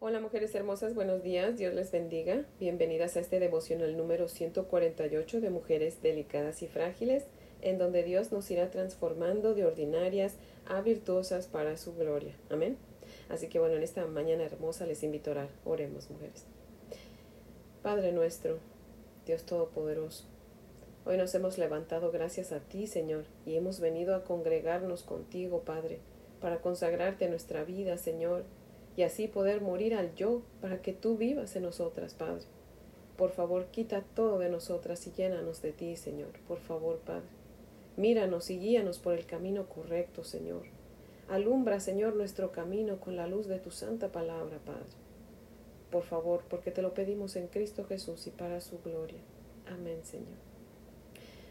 Hola mujeres hermosas, buenos días, Dios les bendiga. Bienvenidas a este devocional número 148 de Mujeres Delicadas y Frágiles, en donde Dios nos irá transformando de ordinarias a virtuosas para su gloria. Amén. Así que bueno, en esta mañana hermosa les invito a orar. Oremos, mujeres. Padre nuestro, Dios Todopoderoso, hoy nos hemos levantado gracias a ti, Señor, y hemos venido a congregarnos contigo, Padre, para consagrarte nuestra vida, Señor, y así poder morir al yo para que tú vivas en nosotras, Padre. Por favor, quita todo de nosotras y llénanos de ti, Señor. Por favor, Padre. Míranos y guíanos por el camino correcto, Señor. Alumbra, Señor, nuestro camino con la luz de tu santa palabra, Padre. Por favor, porque te lo pedimos en Cristo Jesús y para su gloria. Amén, Señor.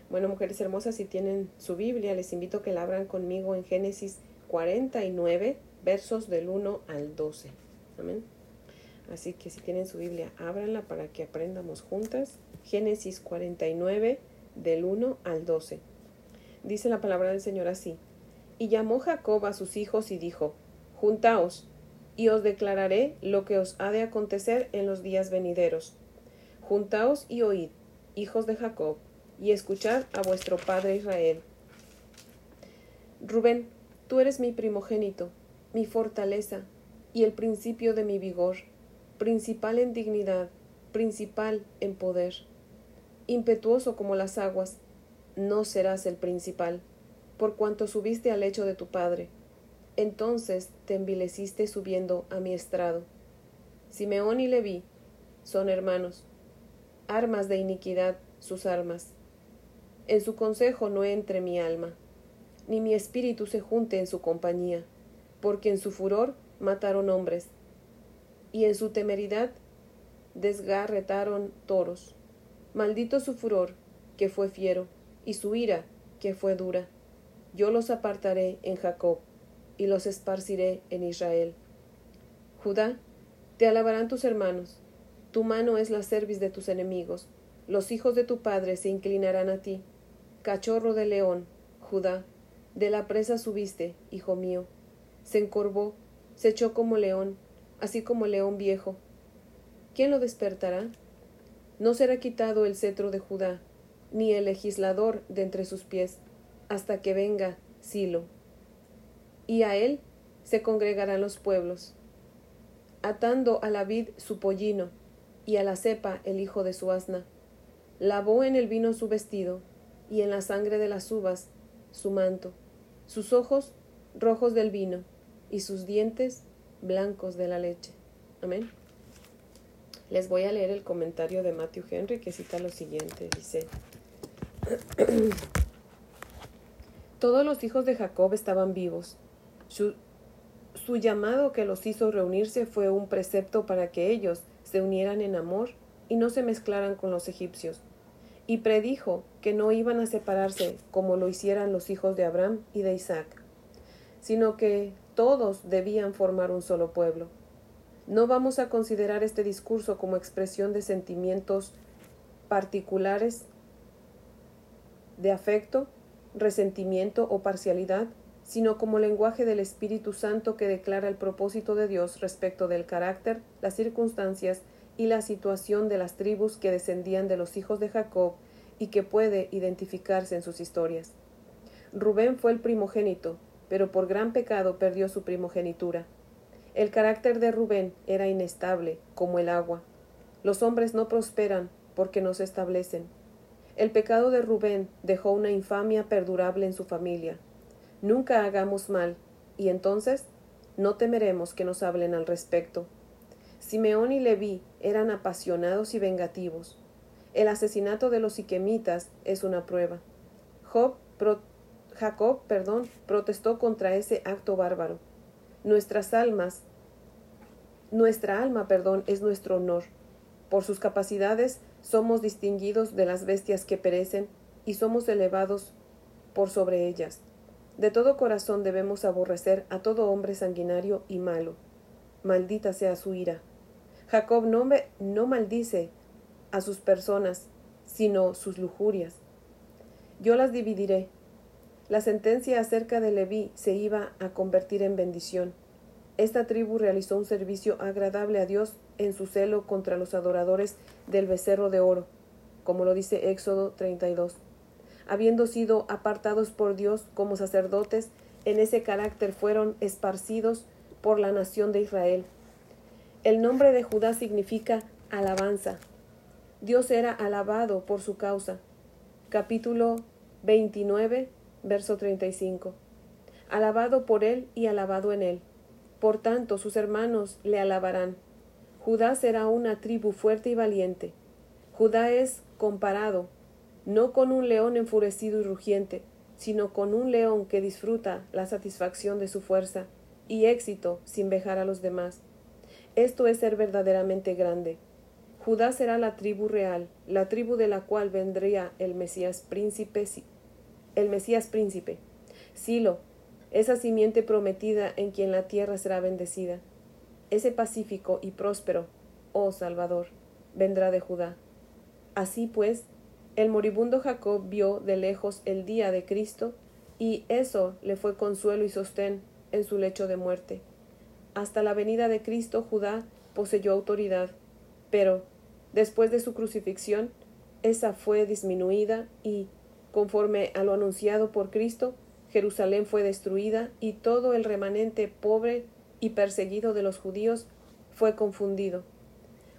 Bueno, mujeres hermosas, si tienen su Biblia, les invito a que la abran conmigo en Génesis 49, versos del 1 al 12. Amén. Así que si tienen su Biblia, ábranla para que aprendamos juntas. Génesis 49, del 1 al 12. Dice la palabra del Señor así. Y llamó Jacob a sus hijos y dijo, Juntaos, y os declararé lo que os ha de acontecer en los días venideros. Juntaos y oíd, hijos de Jacob, y escuchad a vuestro padre Israel. Rubén, tú eres mi primogénito, mi fortaleza y el principio de mi vigor, principal en dignidad, principal en poder. Impetuoso como las aguas, no serás el principal, por cuanto subiste al lecho de tu padre. Entonces te envileciste subiendo a mi estrado. Simeón y Leví son hermanos, armas de iniquidad sus armas. En su consejo no entre mi alma, ni mi espíritu se junte en su compañía porque en su furor mataron hombres, y en su temeridad desgarretaron toros. Maldito su furor, que fue fiero, y su ira, que fue dura. Yo los apartaré en Jacob, y los esparciré en Israel. Judá, te alabarán tus hermanos, tu mano es la cerviz de tus enemigos, los hijos de tu padre se inclinarán a ti. Cachorro de león, Judá, de la presa subiste, hijo mío se encorvó, se echó como león, así como león viejo. ¿Quién lo despertará? No será quitado el cetro de Judá, ni el legislador de entre sus pies, hasta que venga Silo. Y a él se congregarán los pueblos, atando a la vid su pollino, y a la cepa el hijo de su asna. Lavó en el vino su vestido, y en la sangre de las uvas su manto, sus ojos rojos del vino, y sus dientes blancos de la leche. Amén. Les voy a leer el comentario de Matthew Henry que cita lo siguiente. Dice, todos los hijos de Jacob estaban vivos. Su, su llamado que los hizo reunirse fue un precepto para que ellos se unieran en amor y no se mezclaran con los egipcios. Y predijo que no iban a separarse como lo hicieran los hijos de Abraham y de Isaac, sino que todos debían formar un solo pueblo. No vamos a considerar este discurso como expresión de sentimientos particulares de afecto, resentimiento o parcialidad, sino como lenguaje del Espíritu Santo que declara el propósito de Dios respecto del carácter, las circunstancias y la situación de las tribus que descendían de los hijos de Jacob y que puede identificarse en sus historias. Rubén fue el primogénito, pero por gran pecado perdió su primogenitura. El carácter de Rubén era inestable, como el agua. Los hombres no prosperan porque no se establecen. El pecado de Rubén dejó una infamia perdurable en su familia. Nunca hagamos mal, y entonces no temeremos que nos hablen al respecto. Simeón y Leví eran apasionados y vengativos. El asesinato de los siquemitas es una prueba. Job Jacob, perdón, protestó contra ese acto bárbaro. Nuestras almas, nuestra alma, perdón, es nuestro honor. Por sus capacidades somos distinguidos de las bestias que perecen y somos elevados por sobre ellas. De todo corazón debemos aborrecer a todo hombre sanguinario y malo. Maldita sea su ira. Jacob no, me, no maldice a sus personas, sino sus lujurias. Yo las dividiré, la sentencia acerca de Leví se iba a convertir en bendición. Esta tribu realizó un servicio agradable a Dios en su celo contra los adoradores del becerro de oro, como lo dice Éxodo 32. Habiendo sido apartados por Dios como sacerdotes, en ese carácter fueron esparcidos por la nación de Israel. El nombre de Judá significa alabanza. Dios era alabado por su causa. Capítulo 29, verso 35. Alabado por él y alabado en él. Por tanto, sus hermanos le alabarán. Judá será una tribu fuerte y valiente. Judá es comparado, no con un león enfurecido y rugiente, sino con un león que disfruta la satisfacción de su fuerza y éxito sin vejar a los demás. Esto es ser verdaderamente grande. Judá será la tribu real, la tribu de la cual vendría el Mesías príncipe, el Mesías príncipe. Silo, esa simiente prometida en quien la tierra será bendecida. Ese pacífico y próspero, oh Salvador, vendrá de Judá. Así pues, el moribundo Jacob vio de lejos el día de Cristo, y eso le fue consuelo y sostén en su lecho de muerte. Hasta la venida de Cristo Judá poseyó autoridad, pero después de su crucifixión, esa fue disminuida y, conforme a lo anunciado por Cristo, Jerusalén fue destruida y todo el remanente pobre y perseguido de los judíos fue confundido.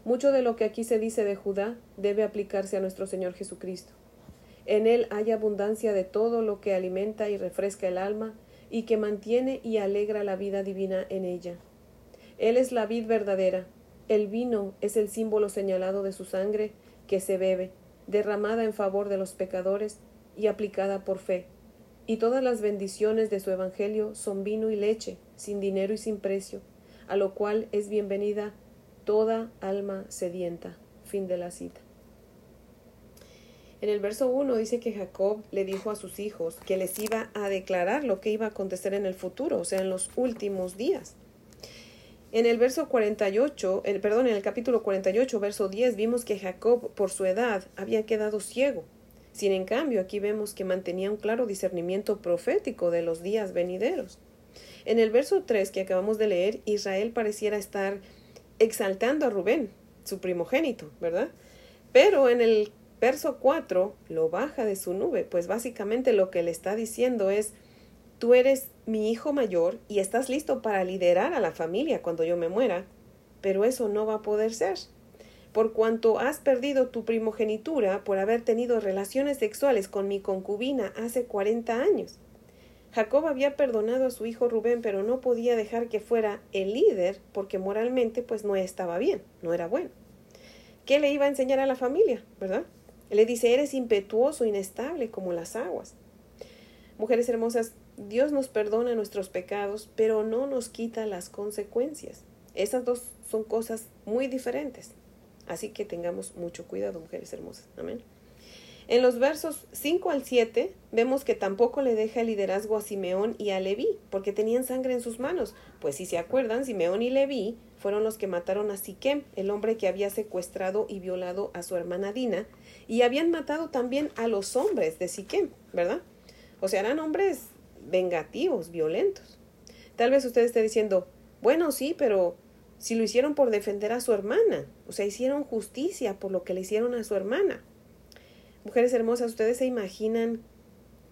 Mucho de lo que aquí se dice de Judá debe aplicarse a nuestro Señor Jesucristo. En Él hay abundancia de todo lo que alimenta y refresca el alma y que mantiene y alegra la vida divina en ella. Él es la vid verdadera, el vino es el símbolo señalado de su sangre que se bebe, derramada en favor de los pecadores y aplicada por fe y todas las bendiciones de su Evangelio son vino y leche, sin dinero y sin precio, a lo cual es bienvenida toda alma sedienta. Fin de la cita. En el verso 1 dice que Jacob le dijo a sus hijos que les iba a declarar lo que iba a acontecer en el futuro, o sea, en los últimos días. En el verso 48, el, perdón, en el capítulo 48, verso 10, vimos que Jacob, por su edad, había quedado ciego sin en cambio, aquí vemos que mantenía un claro discernimiento profético de los días venideros. En el verso 3 que acabamos de leer, Israel pareciera estar exaltando a Rubén, su primogénito, ¿verdad? Pero en el verso 4 lo baja de su nube, pues básicamente lo que le está diciendo es, tú eres mi hijo mayor y estás listo para liderar a la familia cuando yo me muera, pero eso no va a poder ser por cuanto has perdido tu primogenitura por haber tenido relaciones sexuales con mi concubina hace cuarenta años. Jacob había perdonado a su hijo Rubén, pero no podía dejar que fuera el líder porque moralmente pues no estaba bien, no era bueno. ¿Qué le iba a enseñar a la familia, verdad? Le dice, eres impetuoso, inestable como las aguas. Mujeres hermosas, Dios nos perdona nuestros pecados, pero no nos quita las consecuencias. Esas dos son cosas muy diferentes. Así que tengamos mucho cuidado, mujeres hermosas. Amén. En los versos 5 al 7 vemos que tampoco le deja el liderazgo a Simeón y a Leví, porque tenían sangre en sus manos. Pues si se acuerdan, Simeón y Leví fueron los que mataron a Siquem, el hombre que había secuestrado y violado a su hermana Dina, y habían matado también a los hombres de Siquem, ¿verdad? O sea, eran hombres vengativos, violentos. Tal vez usted esté diciendo, bueno, sí, pero si lo hicieron por defender a su hermana, o sea, hicieron justicia por lo que le hicieron a su hermana. Mujeres hermosas, ¿ustedes se imaginan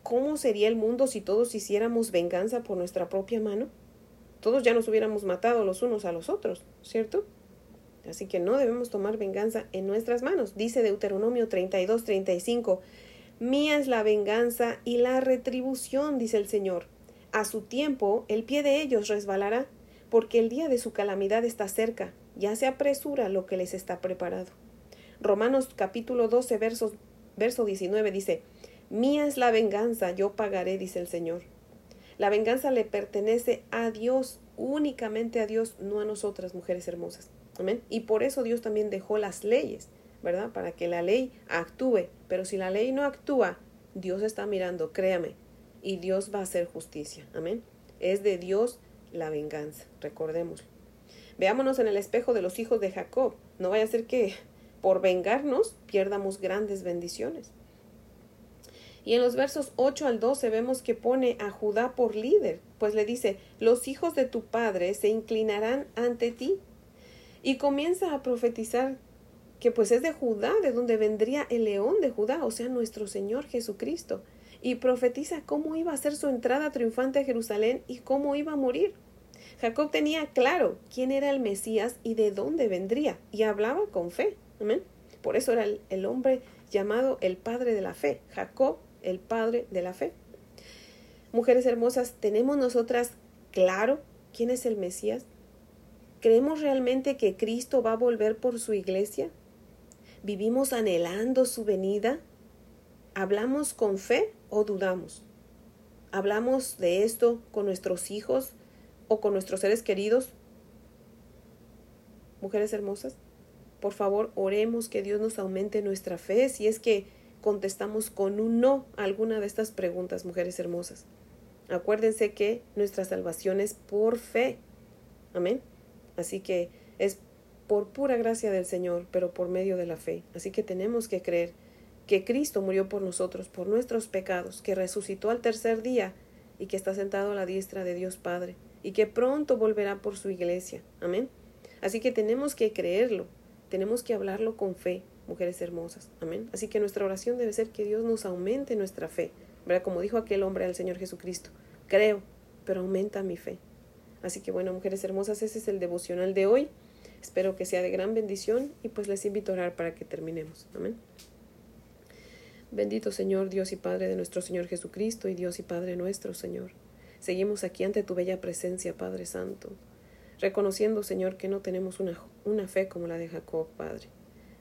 cómo sería el mundo si todos hiciéramos venganza por nuestra propia mano? Todos ya nos hubiéramos matado los unos a los otros, ¿cierto? Así que no debemos tomar venganza en nuestras manos. Dice Deuteronomio 32, 35, Mía es la venganza y la retribución, dice el Señor. A su tiempo el pie de ellos resbalará porque el día de su calamidad está cerca, ya se apresura lo que les está preparado. Romanos capítulo 12, verso, verso 19 dice, Mía es la venganza, yo pagaré, dice el Señor. La venganza le pertenece a Dios, únicamente a Dios, no a nosotras, mujeres hermosas. Amén. Y por eso Dios también dejó las leyes, ¿verdad? Para que la ley actúe. Pero si la ley no actúa, Dios está mirando, créame, y Dios va a hacer justicia. Amén. Es de Dios la venganza, recordémoslo. Veámonos en el espejo de los hijos de Jacob. No vaya a ser que por vengarnos pierdamos grandes bendiciones. Y en los versos 8 al 12 vemos que pone a Judá por líder, pues le dice, los hijos de tu padre se inclinarán ante ti. Y comienza a profetizar que pues es de Judá, de donde vendría el león de Judá, o sea, nuestro Señor Jesucristo. Y profetiza cómo iba a ser su entrada triunfante a Jerusalén y cómo iba a morir. Jacob tenía claro quién era el Mesías y de dónde vendría, y hablaba con fe. Amén. Por eso era el, el hombre llamado el padre de la fe. Jacob el Padre de la fe. Mujeres hermosas, ¿tenemos nosotras claro quién es el Mesías? ¿Creemos realmente que Cristo va a volver por su iglesia? ¿Vivimos anhelando su venida? ¿Hablamos con fe o dudamos? ¿Hablamos de esto con nuestros hijos o con nuestros seres queridos? Mujeres hermosas, por favor, oremos que Dios nos aumente nuestra fe si es que contestamos con un no a alguna de estas preguntas, mujeres hermosas. Acuérdense que nuestra salvación es por fe. Amén. Así que es por pura gracia del Señor, pero por medio de la fe. Así que tenemos que creer que Cristo murió por nosotros, por nuestros pecados, que resucitó al tercer día y que está sentado a la diestra de Dios Padre y que pronto volverá por su iglesia. Amén. Así que tenemos que creerlo, tenemos que hablarlo con fe, mujeres hermosas. Amén. Así que nuestra oración debe ser que Dios nos aumente nuestra fe. ¿Verdad? Como dijo aquel hombre al Señor Jesucristo, creo, pero aumenta mi fe. Así que bueno, mujeres hermosas, ese es el devocional de hoy. Espero que sea de gran bendición y pues les invito a orar para que terminemos. Amén. Bendito Señor, Dios y Padre de nuestro Señor Jesucristo y Dios y Padre nuestro, Señor. Seguimos aquí ante tu bella presencia, Padre Santo, reconociendo, Señor, que no tenemos una, una fe como la de Jacob, Padre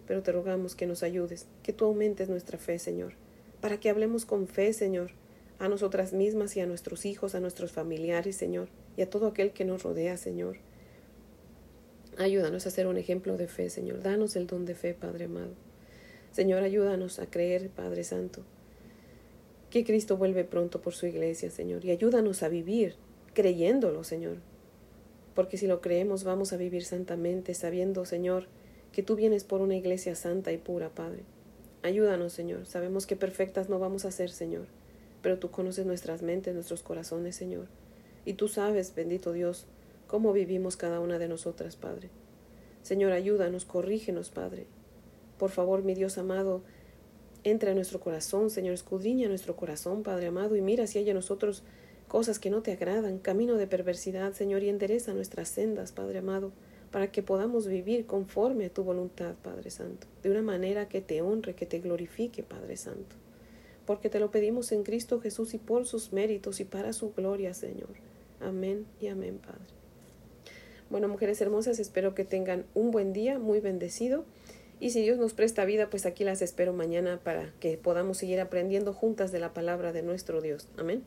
pero te rogamos que nos ayudes, que tú aumentes nuestra fe, Señor, para que hablemos con fe, Señor, a nosotras mismas y a nuestros hijos, a nuestros familiares, Señor, y a todo aquel que nos rodea, Señor. Ayúdanos a ser un ejemplo de fe, Señor. Danos el don de fe, Padre amado. Señor, ayúdanos a creer, Padre Santo, que Cristo vuelve pronto por su iglesia, Señor, y ayúdanos a vivir creyéndolo, Señor. Porque si lo creemos, vamos a vivir santamente, sabiendo, Señor, que tú vienes por una iglesia santa y pura, Padre. Ayúdanos, Señor. Sabemos que perfectas no vamos a ser, Señor, pero tú conoces nuestras mentes, nuestros corazones, Señor. Y tú sabes, bendito Dios, cómo vivimos cada una de nosotras, Padre. Señor, ayúdanos, corrígenos, Padre. Por favor, mi Dios amado, entra en nuestro corazón, Señor, escudriña nuestro corazón, Padre amado, y mira si hay en nosotros cosas que no te agradan, camino de perversidad, Señor, y endereza nuestras sendas, Padre amado para que podamos vivir conforme a tu voluntad, Padre Santo, de una manera que te honre, que te glorifique, Padre Santo. Porque te lo pedimos en Cristo Jesús y por sus méritos y para su gloria, Señor. Amén y amén, Padre. Bueno, mujeres hermosas, espero que tengan un buen día, muy bendecido. Y si Dios nos presta vida, pues aquí las espero mañana para que podamos seguir aprendiendo juntas de la palabra de nuestro Dios. Amén.